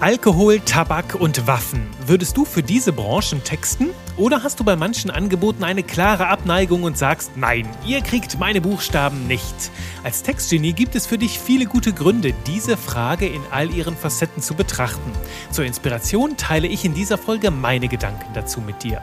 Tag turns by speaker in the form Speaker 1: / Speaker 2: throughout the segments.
Speaker 1: Alkohol, Tabak und Waffen. Würdest du für diese Branchen texten? Oder hast du bei manchen Angeboten eine klare Abneigung und sagst, nein, ihr kriegt meine Buchstaben nicht? Als Textgenie gibt es für dich viele gute Gründe, diese Frage in all ihren Facetten zu betrachten. Zur Inspiration teile ich in dieser Folge meine Gedanken dazu mit dir.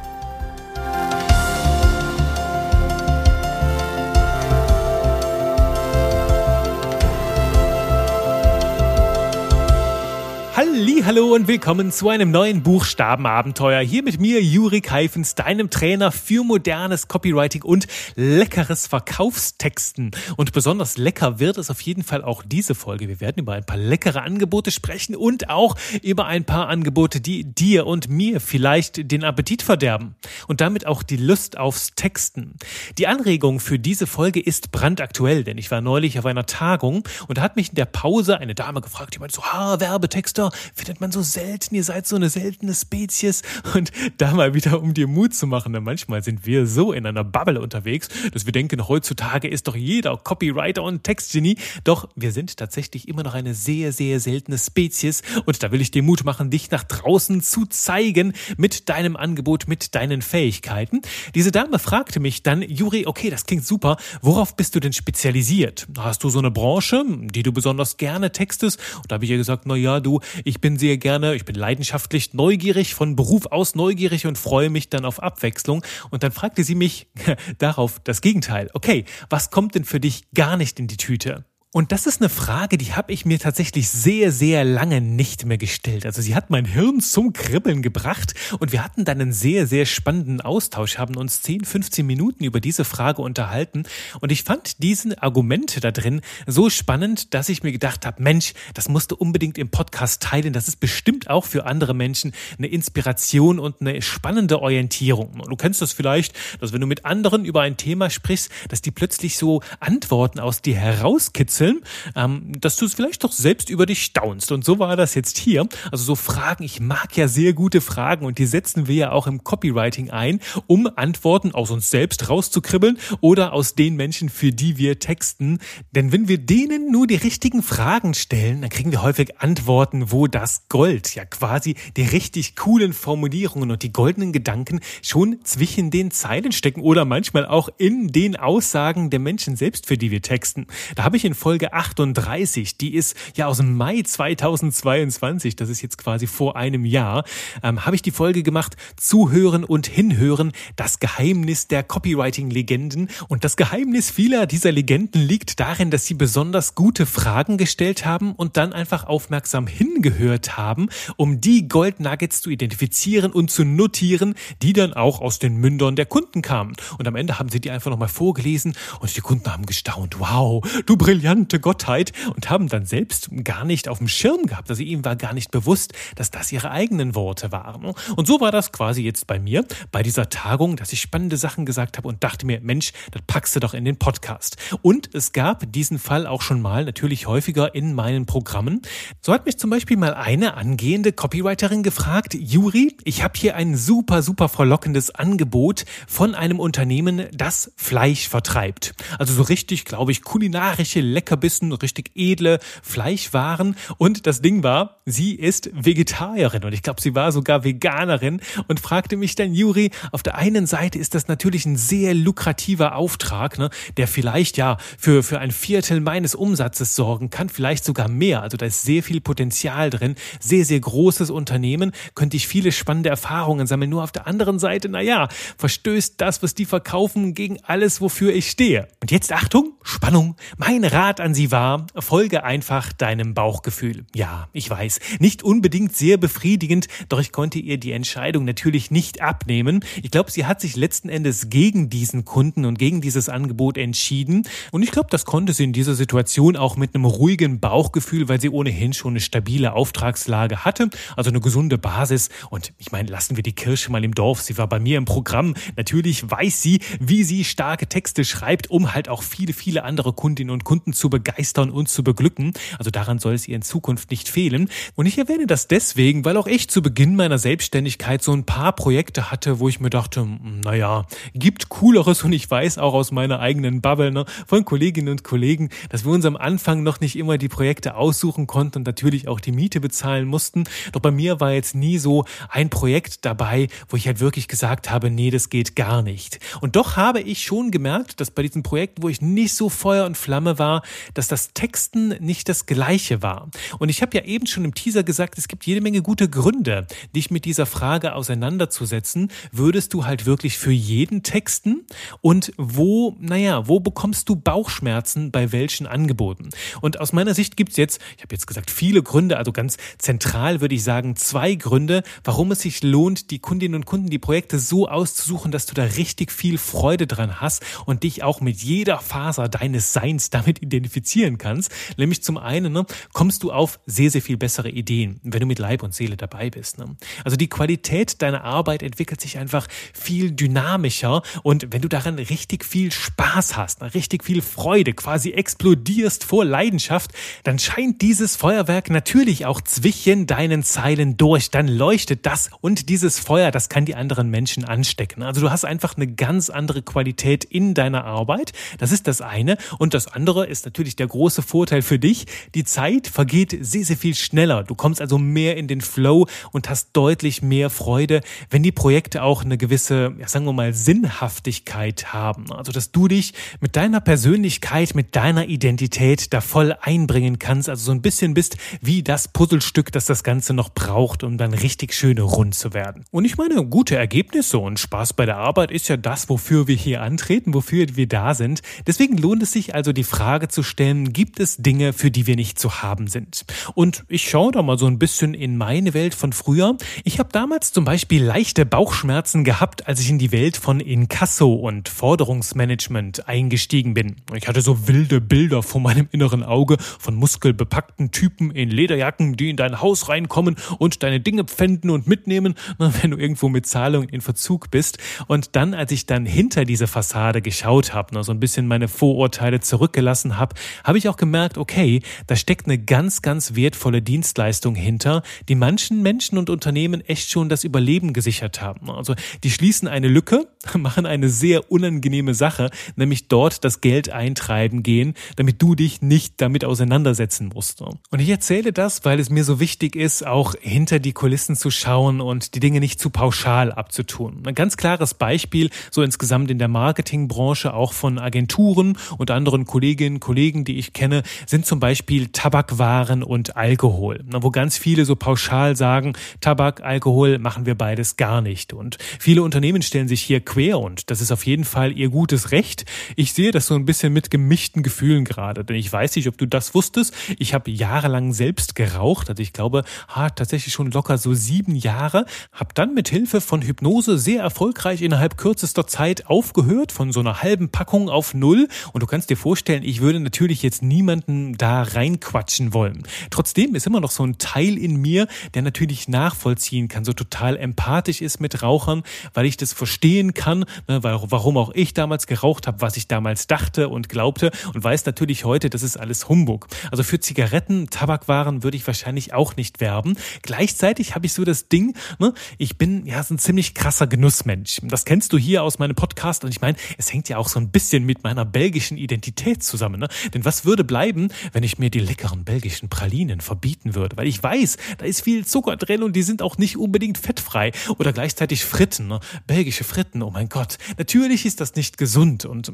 Speaker 1: Hallo und willkommen zu einem neuen Buchstabenabenteuer. Hier mit mir Juri Keifens, deinem Trainer für modernes Copywriting und leckeres Verkaufstexten. Und besonders lecker wird es auf jeden Fall auch diese Folge. Wir werden über ein paar leckere Angebote sprechen und auch über ein paar Angebote, die dir und mir vielleicht den Appetit verderben und damit auch die Lust aufs Texten. Die Anregung für diese Folge ist brandaktuell, denn ich war neulich auf einer Tagung und hat mich in der Pause eine Dame gefragt, die meinte so, ha, Werbetexter, findet man so selten, ihr seid so eine seltene Spezies. Und da mal wieder, um dir Mut zu machen, denn manchmal sind wir so in einer Bubble unterwegs, dass wir denken, heutzutage ist doch jeder Copywriter und Textgenie. Doch wir sind tatsächlich immer noch eine sehr, sehr seltene Spezies. Und da will ich dir Mut machen, dich nach draußen zu zeigen mit deinem Angebot, mit deinen Fähigkeiten. Diese Dame fragte mich dann, Juri, okay, das klingt super. Worauf bist du denn spezialisiert? Hast du so eine Branche, die du besonders gerne textest? Und da habe ich ihr gesagt, na ja, du, ich bin sehr gerne, ich bin leidenschaftlich neugierig, von Beruf aus neugierig und freue mich dann auf Abwechslung. Und dann fragte sie mich darauf das Gegenteil. Okay, was kommt denn für dich gar nicht in die Tüte? Und das ist eine Frage, die habe ich mir tatsächlich sehr, sehr lange nicht mehr gestellt. Also sie hat mein Hirn zum Kribbeln gebracht und wir hatten dann einen sehr, sehr spannenden Austausch, haben uns 10, 15 Minuten über diese Frage unterhalten und ich fand diesen Argumente da drin so spannend, dass ich mir gedacht habe, Mensch, das musst du unbedingt im Podcast teilen. Das ist bestimmt auch für andere Menschen eine Inspiration und eine spannende Orientierung. Und du kennst das vielleicht, dass wenn du mit anderen über ein Thema sprichst, dass die plötzlich so Antworten aus dir herauskitzeln Rätseln, ähm, dass du es vielleicht doch selbst über dich staunst. Und so war das jetzt hier. Also so Fragen, ich mag ja sehr gute Fragen und die setzen wir ja auch im Copywriting ein, um Antworten aus uns selbst rauszukribbeln oder aus den Menschen, für die wir texten. Denn wenn wir denen nur die richtigen Fragen stellen, dann kriegen wir häufig Antworten, wo das Gold, ja quasi die richtig coolen Formulierungen und die goldenen Gedanken schon zwischen den Zeilen stecken oder manchmal auch in den Aussagen der Menschen selbst, für die wir texten. Da habe ich in Folge 38, die ist ja aus dem Mai 2022, das ist jetzt quasi vor einem Jahr, ähm, habe ich die Folge gemacht, Zuhören und Hinhören, das Geheimnis der Copywriting-Legenden. Und das Geheimnis vieler dieser Legenden liegt darin, dass sie besonders gute Fragen gestellt haben und dann einfach aufmerksam hingehört haben, um die Gold Nuggets zu identifizieren und zu notieren, die dann auch aus den Mündern der Kunden kamen. Und am Ende haben sie die einfach nochmal vorgelesen und die Kunden haben gestaunt. Wow, du brillant bekannte Gottheit und haben dann selbst gar nicht auf dem Schirm gehabt. Also ihm war gar nicht bewusst, dass das ihre eigenen Worte waren. Und so war das quasi jetzt bei mir, bei dieser Tagung, dass ich spannende Sachen gesagt habe und dachte mir, Mensch, das packst du doch in den Podcast. Und es gab diesen Fall auch schon mal, natürlich häufiger in meinen Programmen. So hat mich zum Beispiel mal eine angehende Copywriterin gefragt, Juri, ich habe hier ein super, super verlockendes Angebot von einem Unternehmen, das Fleisch vertreibt. Also so richtig, glaube ich, kulinarische Leckerbissen, richtig edle Fleischwaren. Und das Ding war, sie ist Vegetarierin und ich glaube, sie war sogar Veganerin und fragte mich dann, Juri, auf der einen Seite ist das natürlich ein sehr lukrativer Auftrag, ne, der vielleicht ja für, für ein Viertel meines Umsatzes sorgen kann, vielleicht sogar mehr. Also da ist sehr viel Potenzial drin, sehr, sehr großes Unternehmen, könnte ich viele spannende Erfahrungen sammeln. Nur auf der anderen Seite, naja, verstößt das, was die verkaufen, gegen alles, wofür ich stehe. Und jetzt Achtung, Spannung, mein Rat Rat an Sie war, folge einfach deinem Bauchgefühl. Ja, ich weiß, nicht unbedingt sehr befriedigend, doch ich konnte ihr die Entscheidung natürlich nicht abnehmen. Ich glaube, sie hat sich letzten Endes gegen diesen Kunden und gegen dieses Angebot entschieden. Und ich glaube, das konnte sie in dieser Situation auch mit einem ruhigen Bauchgefühl, weil sie ohnehin schon eine stabile Auftragslage hatte, also eine gesunde Basis. Und ich meine, lassen wir die Kirsche mal im Dorf. Sie war bei mir im Programm. Natürlich weiß sie, wie sie starke Texte schreibt, um halt auch viele, viele andere Kundinnen und Kunden zu zu begeistern und zu beglücken. Also daran soll es ihr in Zukunft nicht fehlen. Und ich erwähne das deswegen, weil auch ich zu Beginn meiner Selbstständigkeit so ein paar Projekte hatte, wo ich mir dachte, naja, gibt cooleres und ich weiß auch aus meiner eigenen Bubble ne, von Kolleginnen und Kollegen, dass wir uns am Anfang noch nicht immer die Projekte aussuchen konnten und natürlich auch die Miete bezahlen mussten. Doch bei mir war jetzt nie so ein Projekt dabei, wo ich halt wirklich gesagt habe, nee, das geht gar nicht. Und doch habe ich schon gemerkt, dass bei diesen Projekten, wo ich nicht so Feuer und Flamme war, dass das Texten nicht das gleiche war. Und ich habe ja eben schon im Teaser gesagt, es gibt jede Menge gute Gründe, dich mit dieser Frage auseinanderzusetzen. Würdest du halt wirklich für jeden texten? Und wo, naja, wo bekommst du Bauchschmerzen bei welchen Angeboten? Und aus meiner Sicht gibt's jetzt, ich habe jetzt gesagt, viele Gründe, also ganz zentral würde ich sagen, zwei Gründe, warum es sich lohnt, die Kundinnen und Kunden die Projekte so auszusuchen, dass du da richtig viel Freude dran hast und dich auch mit jeder Faser deines Seins damit identifizieren kannst. Nämlich zum einen ne, kommst du auf sehr, sehr viel bessere Ideen, wenn du mit Leib und Seele dabei bist. Ne? Also die Qualität deiner Arbeit entwickelt sich einfach viel dynamischer und wenn du daran richtig viel Spaß hast, ne, richtig viel Freude, quasi explodierst vor Leidenschaft, dann scheint dieses Feuerwerk natürlich auch zwischen deinen Zeilen durch. Dann leuchtet das und dieses Feuer, das kann die anderen Menschen anstecken. Also du hast einfach eine ganz andere Qualität in deiner Arbeit. Das ist das eine. Und das andere ist natürlich der große Vorteil für dich. Die Zeit vergeht sehr, sehr viel schneller. Du kommst also mehr in den Flow und hast deutlich mehr Freude, wenn die Projekte auch eine gewisse, ja, sagen wir mal, Sinnhaftigkeit haben. Also, dass du dich mit deiner Persönlichkeit, mit deiner Identität da voll einbringen kannst. Also so ein bisschen bist wie das Puzzlestück, das das Ganze noch braucht, um dann richtig schön rund zu werden. Und ich meine, gute Ergebnisse und Spaß bei der Arbeit ist ja das, wofür wir hier antreten, wofür wir da sind. Deswegen lohnt es sich also die Frage zu stellen, gibt es Dinge, für die wir nicht zu haben sind? Und ich schaue da mal so ein bisschen in meine Welt von früher. Ich habe damals zum Beispiel leichte Bauchschmerzen gehabt, als ich in die Welt von Inkasso und Forderungsmanagement eingestiegen bin. Ich hatte so wilde Bilder vor meinem inneren Auge von muskelbepackten Typen in Lederjacken, die in dein Haus reinkommen und deine Dinge pfänden und mitnehmen, wenn du irgendwo mit Zahlungen in Verzug bist. Und dann, als ich dann hinter diese Fassade geschaut habe, so ein bisschen meine Vorurteile zurückgelassen habe, habe ich auch gemerkt, okay, da steckt eine ganz, ganz wertvolle Dienstleistung hinter, die manchen Menschen und Unternehmen echt schon das Überleben gesichert haben. Also die schließen eine Lücke, machen eine sehr unangenehme Sache, nämlich dort das Geld eintreiben gehen, damit du dich nicht damit auseinandersetzen musst. Und ich erzähle das, weil es mir so wichtig ist, auch hinter die Kulissen zu schauen und die Dinge nicht zu pauschal abzutun. Ein ganz klares Beispiel, so insgesamt in der Marketingbranche, auch von Agenturen und anderen Kolleginnen Kollegen, die ich kenne, sind zum Beispiel Tabakwaren und Alkohol, wo ganz viele so pauschal sagen, Tabak, Alkohol machen wir beides gar nicht. Und viele Unternehmen stellen sich hier quer und das ist auf jeden Fall ihr gutes Recht. Ich sehe das so ein bisschen mit gemischten Gefühlen gerade, denn ich weiß nicht, ob du das wusstest. Ich habe jahrelang selbst geraucht, also ich glaube, ha, tatsächlich schon locker so sieben Jahre, habe dann mit Hilfe von Hypnose sehr erfolgreich innerhalb kürzester Zeit aufgehört, von so einer halben Packung auf null. Und du kannst dir vorstellen, ich würde natürlich jetzt niemanden da reinquatschen wollen. Trotzdem ist immer noch so ein Teil in mir, der natürlich nachvollziehen kann, so total empathisch ist mit Rauchern, weil ich das verstehen kann, ne, warum auch ich damals geraucht habe, was ich damals dachte und glaubte und weiß natürlich heute, das ist alles Humbug. Also für Zigaretten, Tabakwaren würde ich wahrscheinlich auch nicht werben. Gleichzeitig habe ich so das Ding, ne, ich bin ja so ein ziemlich krasser Genussmensch. Das kennst du hier aus meinem Podcast und ich meine, es hängt ja auch so ein bisschen mit meiner belgischen Identität zusammen. Ne? Denn was würde bleiben, wenn ich mir die leckeren belgischen Pralinen verbieten würde? Weil ich weiß, da ist viel Zucker drin und die sind auch nicht unbedingt fettfrei. Oder gleichzeitig Fritten, ne? belgische Fritten, oh mein Gott. Natürlich ist das nicht gesund und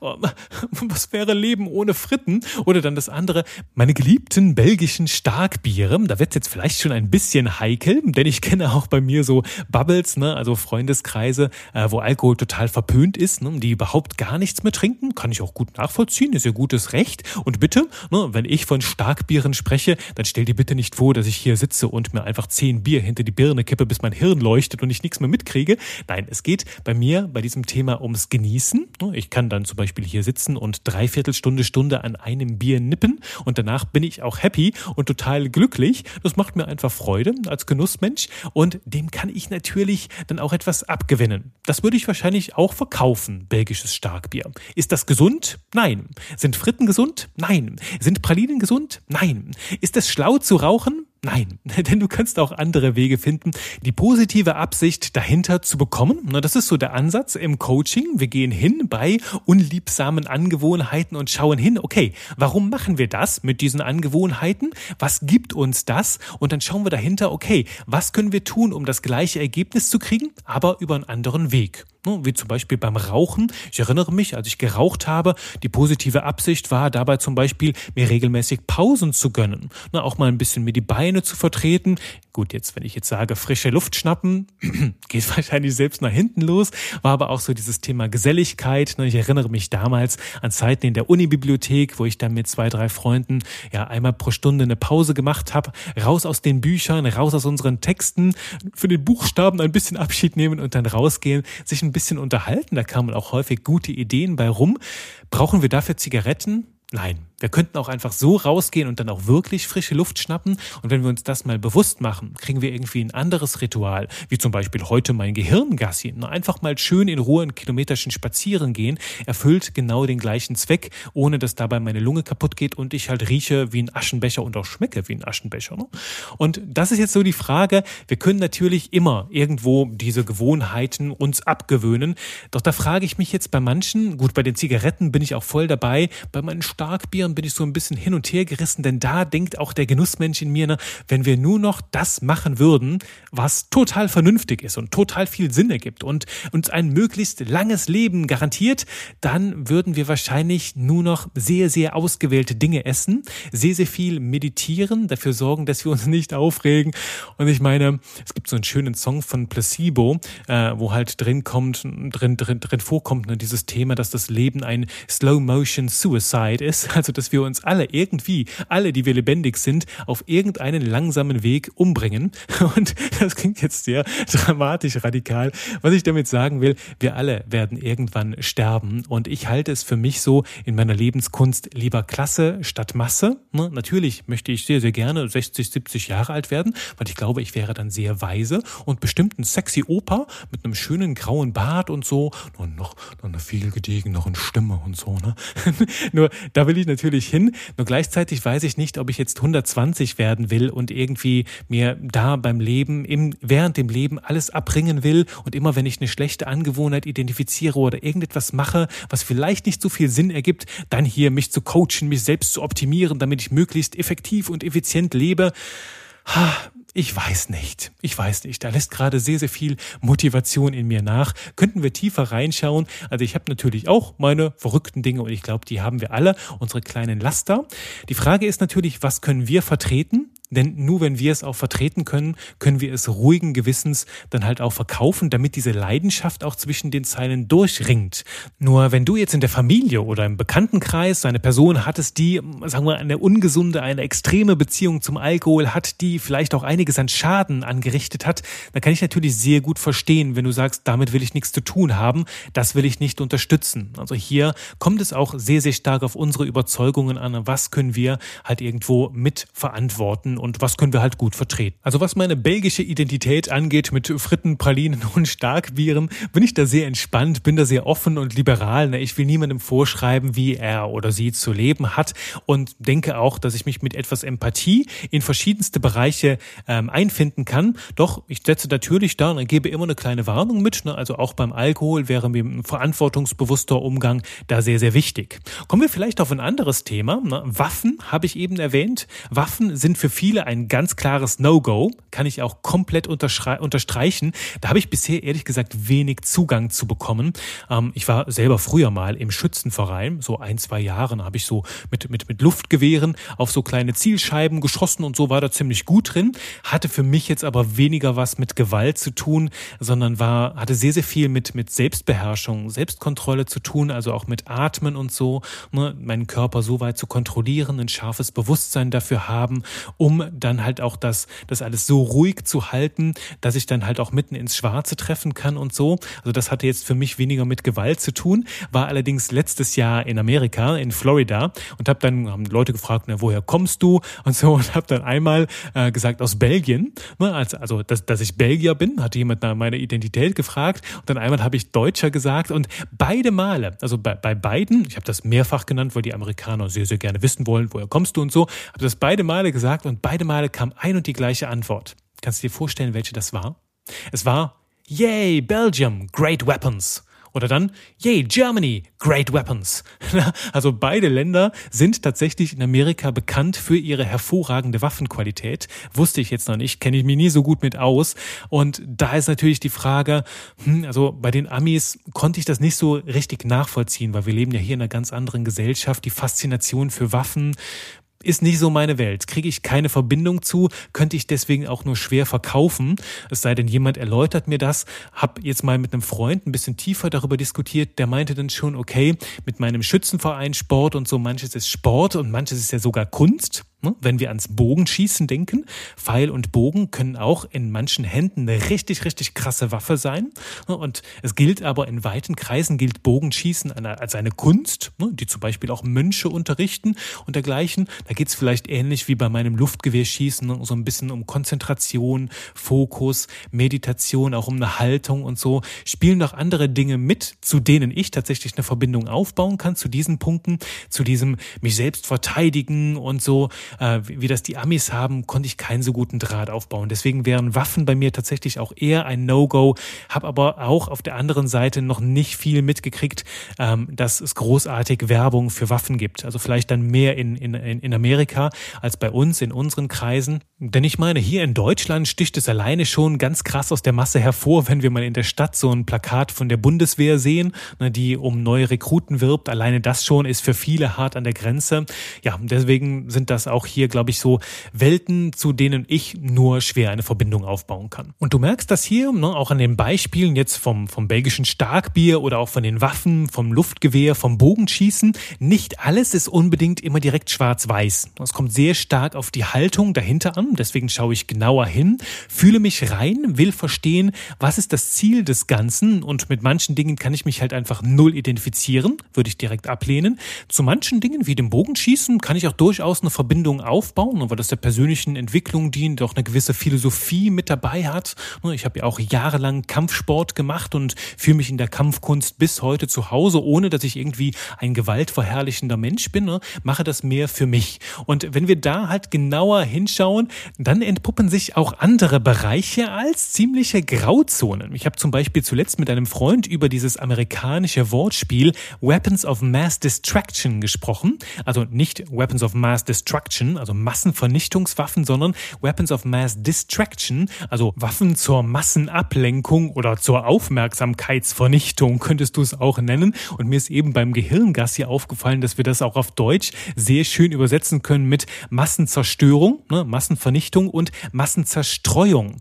Speaker 1: oh, was wäre Leben ohne Fritten? Oder dann das andere, meine geliebten belgischen Starkbiere. Da wird jetzt vielleicht schon ein bisschen heikel, denn ich kenne auch bei mir so Bubbles, ne? also Freundeskreise, äh, wo Alkohol total verpönt ist, ne? die überhaupt gar nichts mehr trinken. Kann ich auch gut nachvollziehen, ist ihr gutes Recht. Und bitte, ne, wenn ich von Starkbieren spreche, dann stell dir bitte nicht vor, dass ich hier sitze und mir einfach zehn Bier hinter die Birne kippe, bis mein Hirn leuchtet und ich nichts mehr mitkriege. Nein, es geht bei mir bei diesem Thema ums Genießen. Ich kann dann zum Beispiel hier sitzen und dreiviertel Stunde, Stunde an einem Bier nippen und danach bin ich auch happy und total glücklich. Das macht mir einfach Freude als Genussmensch und dem kann ich natürlich dann auch etwas abgewinnen. Das würde ich wahrscheinlich auch verkaufen, belgisches Starkbier. Ist das gesund? Nein. Sind Fritten gesund? Nein. Sind Pralinen gesund? Nein. Ist es schlau zu rauchen? Nein, denn du kannst auch andere Wege finden, die positive Absicht dahinter zu bekommen. Das ist so der Ansatz im Coaching. Wir gehen hin bei unliebsamen Angewohnheiten und schauen hin, okay, warum machen wir das mit diesen Angewohnheiten? Was gibt uns das? Und dann schauen wir dahinter, okay, was können wir tun, um das gleiche Ergebnis zu kriegen, aber über einen anderen Weg. Ne, wie zum Beispiel beim Rauchen. Ich erinnere mich, als ich geraucht habe, die positive Absicht war dabei zum Beispiel, mir regelmäßig Pausen zu gönnen. Ne, auch mal ein bisschen mir die Beine zu vertreten. Gut, jetzt, wenn ich jetzt sage, frische Luft schnappen, geht wahrscheinlich selbst nach hinten los, war aber auch so dieses Thema Geselligkeit. Ne, ich erinnere mich damals an Zeiten in der Unibibliothek, wo ich dann mit zwei, drei Freunden ja einmal pro Stunde eine Pause gemacht habe, raus aus den Büchern, raus aus unseren Texten, für den Buchstaben ein bisschen Abschied nehmen und dann rausgehen, sich ein ein bisschen unterhalten. Da kamen auch häufig gute Ideen bei rum. Brauchen wir dafür Zigaretten? Nein, wir könnten auch einfach so rausgehen und dann auch wirklich frische Luft schnappen. Und wenn wir uns das mal bewusst machen, kriegen wir irgendwie ein anderes Ritual, wie zum Beispiel heute mein Gehirngassi. Einfach mal schön in Ruhe einen kilometerschen Spazieren gehen, erfüllt genau den gleichen Zweck, ohne dass dabei meine Lunge kaputt geht und ich halt rieche wie ein Aschenbecher und auch schmecke wie ein Aschenbecher. Ne? Und das ist jetzt so die Frage. Wir können natürlich immer irgendwo diese Gewohnheiten uns abgewöhnen. Doch da frage ich mich jetzt bei manchen, gut, bei den Zigaretten bin ich auch voll dabei, bei meinen Starkbieren Jahren bin ich so ein bisschen hin und her gerissen, denn da denkt auch der Genussmensch in mir, ne, wenn wir nur noch das machen würden, was total vernünftig ist und total viel Sinn ergibt und uns ein möglichst langes Leben garantiert, dann würden wir wahrscheinlich nur noch sehr, sehr ausgewählte Dinge essen, sehr, sehr viel meditieren, dafür sorgen, dass wir uns nicht aufregen. Und ich meine, es gibt so einen schönen Song von Placebo, äh, wo halt drin kommt, drin, drin, drin vorkommt, ne, dieses Thema, dass das Leben ein Slow Motion Suicide ist. Also dass wir uns alle irgendwie, alle, die wir lebendig sind, auf irgendeinen langsamen Weg umbringen. Und das klingt jetzt sehr dramatisch radikal. Was ich damit sagen will, wir alle werden irgendwann sterben. Und ich halte es für mich so in meiner Lebenskunst lieber Klasse statt Masse. Ne? Natürlich möchte ich sehr, sehr gerne 60, 70 Jahre alt werden, weil ich glaube, ich wäre dann sehr weise und bestimmt ein sexy Opa mit einem schönen grauen Bart und so und noch, noch eine viel gediegenere Stimme und so. Ne? Nur da will ich natürlich natürlich hin. Nur gleichzeitig weiß ich nicht, ob ich jetzt 120 werden will und irgendwie mir da beim Leben, im, während dem Leben alles abbringen will und immer wenn ich eine schlechte Angewohnheit identifiziere oder irgendetwas mache, was vielleicht nicht so viel Sinn ergibt, dann hier mich zu coachen, mich selbst zu optimieren, damit ich möglichst effektiv und effizient lebe. Ich weiß nicht. Ich weiß nicht. Da lässt gerade sehr, sehr viel Motivation in mir nach. Könnten wir tiefer reinschauen? Also ich habe natürlich auch meine verrückten Dinge und ich glaube, die haben wir alle, unsere kleinen Laster. Die Frage ist natürlich, was können wir vertreten? Denn nur wenn wir es auch vertreten können, können wir es ruhigen Gewissens dann halt auch verkaufen, damit diese Leidenschaft auch zwischen den Zeilen durchringt. Nur wenn du jetzt in der Familie oder im Bekanntenkreis eine Person hattest, die, sagen wir, eine ungesunde, eine extreme Beziehung zum Alkohol hat, die vielleicht auch einiges an Schaden angerichtet hat, dann kann ich natürlich sehr gut verstehen, wenn du sagst, damit will ich nichts zu tun haben, das will ich nicht unterstützen. Also hier kommt es auch sehr, sehr stark auf unsere Überzeugungen an, was können wir halt irgendwo mitverantworten und was können wir halt gut vertreten. Also was meine belgische Identität angeht mit Fritten, Pralinen und Starkbieren, bin ich da sehr entspannt, bin da sehr offen und liberal. Ne? Ich will niemandem vorschreiben, wie er oder sie zu leben hat und denke auch, dass ich mich mit etwas Empathie in verschiedenste Bereiche ähm, einfinden kann. Doch ich setze natürlich da und gebe immer eine kleine Warnung mit. Ne? Also auch beim Alkohol wäre mir ein verantwortungsbewusster Umgang da sehr, sehr wichtig. Kommen wir vielleicht auf ein anderes Thema. Ne? Waffen habe ich eben erwähnt. Waffen sind für viele viele ein ganz klares No-Go, kann ich auch komplett unterstreichen. Da habe ich bisher ehrlich gesagt wenig Zugang zu bekommen. Ähm, ich war selber früher mal im Schützenverein, so ein, zwei Jahre, habe ich so mit, mit, mit Luftgewehren auf so kleine Zielscheiben geschossen und so war da ziemlich gut drin. Hatte für mich jetzt aber weniger was mit Gewalt zu tun, sondern war, hatte sehr, sehr viel mit, mit Selbstbeherrschung, Selbstkontrolle zu tun, also auch mit Atmen und so, ne, meinen Körper so weit zu kontrollieren, ein scharfes Bewusstsein dafür haben, um dann halt auch das, das alles so ruhig zu halten, dass ich dann halt auch mitten ins Schwarze treffen kann und so. Also das hatte jetzt für mich weniger mit Gewalt zu tun, war allerdings letztes Jahr in Amerika, in Florida und habe dann haben Leute gefragt, na, woher kommst du und so und habe dann einmal äh, gesagt aus Belgien, ne, also, also dass, dass ich Belgier bin, hatte jemand nach meiner Identität gefragt und dann einmal habe ich Deutscher gesagt und beide Male, also bei, bei beiden, ich habe das mehrfach genannt, weil die Amerikaner sehr, sehr gerne wissen wollen, woher kommst du und so, habe das beide Male gesagt und beide Male kam ein und die gleiche Antwort. Kannst du dir vorstellen, welche das war? Es war Yay, Belgium, great weapons. Oder dann, yay, Germany, great weapons. Also beide Länder sind tatsächlich in Amerika bekannt für ihre hervorragende Waffenqualität. Wusste ich jetzt noch nicht, kenne ich mich nie so gut mit aus. Und da ist natürlich die Frage, hm, also bei den Amis konnte ich das nicht so richtig nachvollziehen, weil wir leben ja hier in einer ganz anderen Gesellschaft. Die Faszination für Waffen ist nicht so meine Welt. Kriege ich keine Verbindung zu, könnte ich deswegen auch nur schwer verkaufen. Es sei denn, jemand erläutert mir das. Hab jetzt mal mit einem Freund ein bisschen tiefer darüber diskutiert. Der meinte dann schon, okay, mit meinem Schützenverein Sport und so, manches ist Sport und manches ist ja sogar Kunst. Ne? Wenn wir ans Bogenschießen denken, Pfeil und Bogen können auch in manchen Händen eine richtig, richtig krasse Waffe sein. Ne? Und es gilt aber in weiten Kreisen gilt Bogenschießen als eine Kunst, ne? die zum Beispiel auch Mönche unterrichten und dergleichen. Da geht es vielleicht ähnlich wie bei meinem Luftgewehrschießen, so ein bisschen um Konzentration, Fokus, Meditation, auch um eine Haltung und so. Spielen noch andere Dinge mit, zu denen ich tatsächlich eine Verbindung aufbauen kann, zu diesen Punkten, zu diesem mich selbst verteidigen und so äh, wie das die Amis haben, konnte ich keinen so guten Draht aufbauen. Deswegen wären Waffen bei mir tatsächlich auch eher ein No-Go, habe aber auch auf der anderen Seite noch nicht viel mitgekriegt, ähm, dass es großartig Werbung für Waffen gibt. Also vielleicht dann mehr in, in, in Amerika als bei uns, in unseren Kreisen. Denn ich meine, hier in Deutschland sticht es alleine schon ganz krass aus der Masse hervor, wenn wir mal in der Stadt so ein Plakat von der Bundeswehr sehen, ne, die um neue Rekruten wirbt. Alleine das schon ist für viele hart an der Grenze. Ja, deswegen sind das auch auch hier, glaube ich, so Welten, zu denen ich nur schwer eine Verbindung aufbauen kann. Und du merkst das hier, ne, auch an den Beispielen jetzt vom, vom belgischen Starkbier oder auch von den Waffen, vom Luftgewehr, vom Bogenschießen. Nicht alles ist unbedingt immer direkt schwarz-weiß. Es kommt sehr stark auf die Haltung dahinter an. Deswegen schaue ich genauer hin, fühle mich rein, will verstehen, was ist das Ziel des Ganzen. Und mit manchen Dingen kann ich mich halt einfach null identifizieren, würde ich direkt ablehnen. Zu manchen Dingen wie dem Bogenschießen kann ich auch durchaus eine Verbindung Bindung aufbauen weil das der persönlichen Entwicklung dient, auch eine gewisse Philosophie mit dabei hat. Ne, ich habe ja auch jahrelang Kampfsport gemacht und fühle mich in der Kampfkunst bis heute zu Hause, ohne dass ich irgendwie ein gewaltverherrlichender Mensch bin. Ne, mache das mehr für mich. Und wenn wir da halt genauer hinschauen, dann entpuppen sich auch andere Bereiche als ziemliche Grauzonen. Ich habe zum Beispiel zuletzt mit einem Freund über dieses amerikanische Wortspiel Weapons of Mass Distraction gesprochen. Also nicht Weapons of Mass Destruction, Destruction, also Massenvernichtungswaffen, sondern Weapons of Mass Distraction, also Waffen zur Massenablenkung oder zur Aufmerksamkeitsvernichtung, könntest du es auch nennen. Und mir ist eben beim Gehirngas hier aufgefallen, dass wir das auch auf Deutsch sehr schön übersetzen können mit Massenzerstörung, ne, Massenvernichtung und Massenzerstreuung.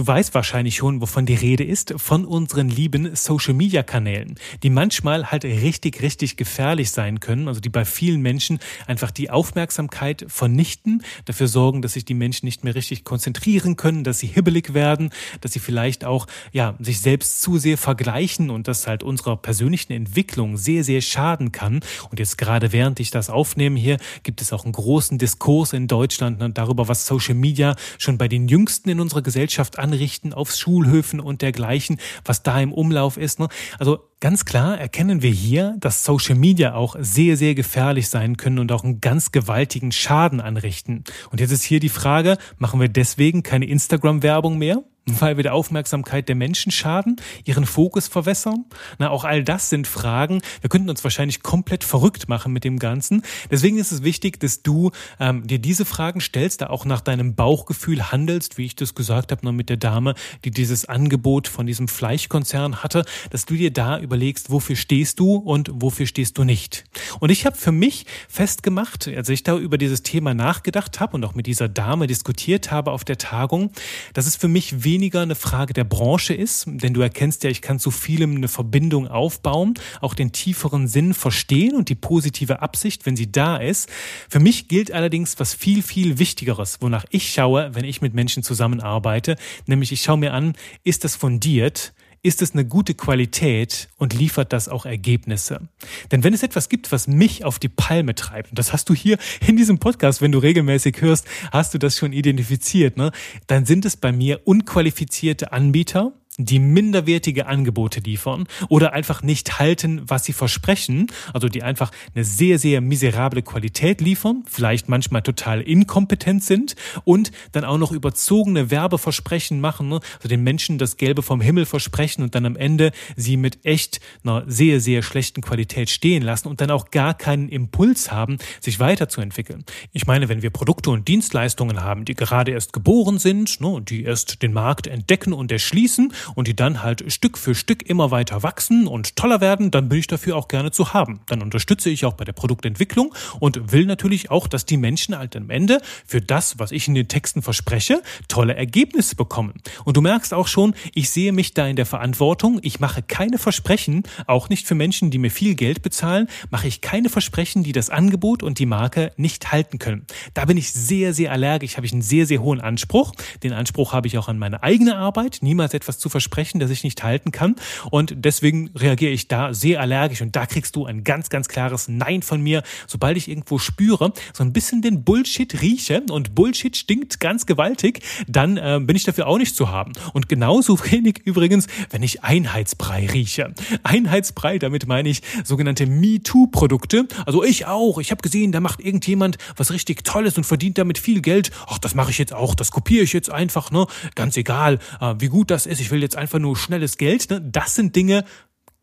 Speaker 1: Du weißt wahrscheinlich schon, wovon die Rede ist, von unseren lieben Social Media Kanälen, die manchmal halt richtig, richtig gefährlich sein können, also die bei vielen Menschen einfach die Aufmerksamkeit vernichten, dafür sorgen, dass sich die Menschen nicht mehr richtig konzentrieren können, dass sie hibbelig werden, dass sie vielleicht auch, ja, sich selbst zu sehr vergleichen und das halt unserer persönlichen Entwicklung sehr, sehr schaden kann. Und jetzt gerade während ich das aufnehme hier, gibt es auch einen großen Diskurs in Deutschland ne, darüber, was Social Media schon bei den Jüngsten in unserer Gesellschaft an anrichten auf Schulhöfen und dergleichen, was da im Umlauf ist. Ne? Also ganz klar erkennen wir hier, dass Social Media auch sehr, sehr gefährlich sein können und auch einen ganz gewaltigen Schaden anrichten. Und jetzt ist hier die Frage, machen wir deswegen keine Instagram-Werbung mehr? Weil wir der Aufmerksamkeit der Menschen schaden, ihren Fokus verwässern? Na, auch all das sind Fragen. Wir könnten uns wahrscheinlich komplett verrückt machen mit dem Ganzen. Deswegen ist es wichtig, dass du ähm, dir diese Fragen stellst, da auch nach deinem Bauchgefühl handelst, wie ich das gesagt habe, noch mit der Dame, die dieses Angebot von diesem Fleischkonzern hatte, dass du dir da überlegst, wofür stehst du und wofür stehst du nicht. Und ich habe für mich festgemacht, als ich da über dieses Thema nachgedacht habe und auch mit dieser Dame diskutiert habe auf der Tagung, dass es für mich wenig weniger eine Frage der Branche ist, denn du erkennst ja, ich kann zu vielem eine Verbindung aufbauen, auch den tieferen Sinn verstehen und die positive Absicht, wenn sie da ist. Für mich gilt allerdings was viel, viel Wichtigeres, wonach ich schaue, wenn ich mit Menschen zusammenarbeite, nämlich ich schaue mir an, ist das fundiert? Ist es eine gute Qualität und liefert das auch Ergebnisse. Denn wenn es etwas gibt, was mich auf die Palme treibt, und das hast du hier in diesem Podcast, wenn du regelmäßig hörst, hast du das schon identifiziert, ne? dann sind es bei mir unqualifizierte Anbieter, die minderwertige Angebote liefern oder einfach nicht halten, was sie versprechen, also die einfach eine sehr, sehr miserable Qualität liefern, vielleicht manchmal total inkompetent sind und dann auch noch überzogene Werbeversprechen machen, ne? also den Menschen das Gelbe vom Himmel versprechen und dann am Ende sie mit echt einer sehr, sehr schlechten Qualität stehen lassen und dann auch gar keinen Impuls haben, sich weiterzuentwickeln. Ich meine, wenn wir Produkte und Dienstleistungen haben, die gerade erst geboren sind, ne, die erst den Markt entdecken und erschließen und die dann halt Stück für Stück immer weiter wachsen und toller werden, dann bin ich dafür auch gerne zu haben. Dann unterstütze ich auch bei der Produktentwicklung und will natürlich auch, dass die Menschen halt am Ende für das, was ich in den Texten verspreche, tolle Ergebnisse bekommen. Und du merkst auch schon, ich sehe mich da in der Verantwortung. Ich mache keine Versprechen, auch nicht für Menschen, die mir viel Geld bezahlen, mache ich keine Versprechen, die das Angebot und die Marke nicht halten können. Da bin ich sehr, sehr allergisch, habe ich einen sehr, sehr hohen Anspruch. Den Anspruch habe ich auch an meine eigene Arbeit, niemals etwas zu Versprechen, das ich nicht halten kann. Und deswegen reagiere ich da sehr allergisch. Und da kriegst du ein ganz, ganz klares Nein von mir, sobald ich irgendwo spüre, so ein bisschen den Bullshit rieche und Bullshit stinkt ganz gewaltig, dann äh, bin ich dafür auch nicht zu haben. Und genauso wenig übrigens, wenn ich Einheitsbrei rieche. Einheitsbrei, damit meine ich sogenannte MeToo-Produkte. Also ich auch. Ich habe gesehen, da macht irgendjemand was richtig Tolles und verdient damit viel Geld. Ach, das mache ich jetzt auch. Das kopiere ich jetzt einfach. Ne? Ganz egal, äh, wie gut das ist. Ich will jetzt einfach nur schnelles Geld. Ne? Das sind Dinge,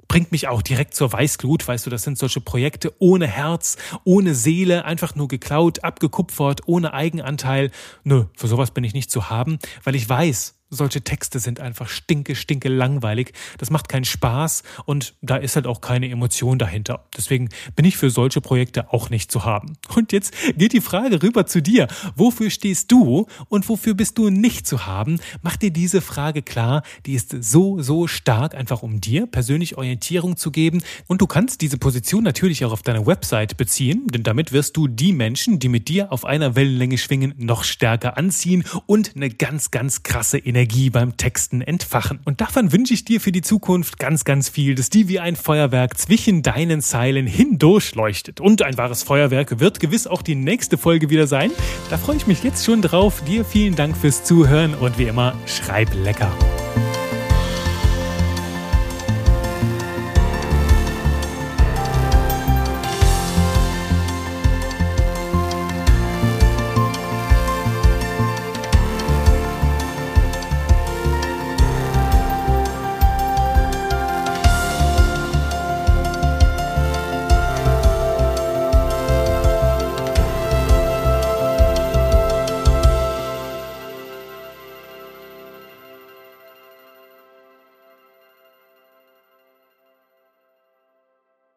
Speaker 1: bringt mich auch direkt zur Weißglut, weißt du, das sind solche Projekte ohne Herz, ohne Seele, einfach nur geklaut, abgekupfert, ohne Eigenanteil. Nö, für sowas bin ich nicht zu haben, weil ich weiß, solche Texte sind einfach stinke, stinke langweilig. Das macht keinen Spaß und da ist halt auch keine Emotion dahinter. Deswegen bin ich für solche Projekte auch nicht zu haben. Und jetzt geht die Frage rüber zu dir. Wofür stehst du und wofür bist du nicht zu haben? Mach dir diese Frage klar. Die ist so, so stark, einfach um dir persönlich Orientierung zu geben. Und du kannst diese Position natürlich auch auf deiner Website beziehen, denn damit wirst du die Menschen, die mit dir auf einer Wellenlänge schwingen, noch stärker anziehen und eine ganz, ganz krasse Energie Energie beim Texten entfachen. Und davon wünsche ich dir für die Zukunft ganz, ganz viel, dass die wie ein Feuerwerk zwischen deinen Zeilen hindurch leuchtet. Und ein wahres Feuerwerk wird gewiss auch die nächste Folge wieder sein. Da freue ich mich jetzt schon drauf. Dir vielen Dank fürs Zuhören und wie immer, schreib lecker.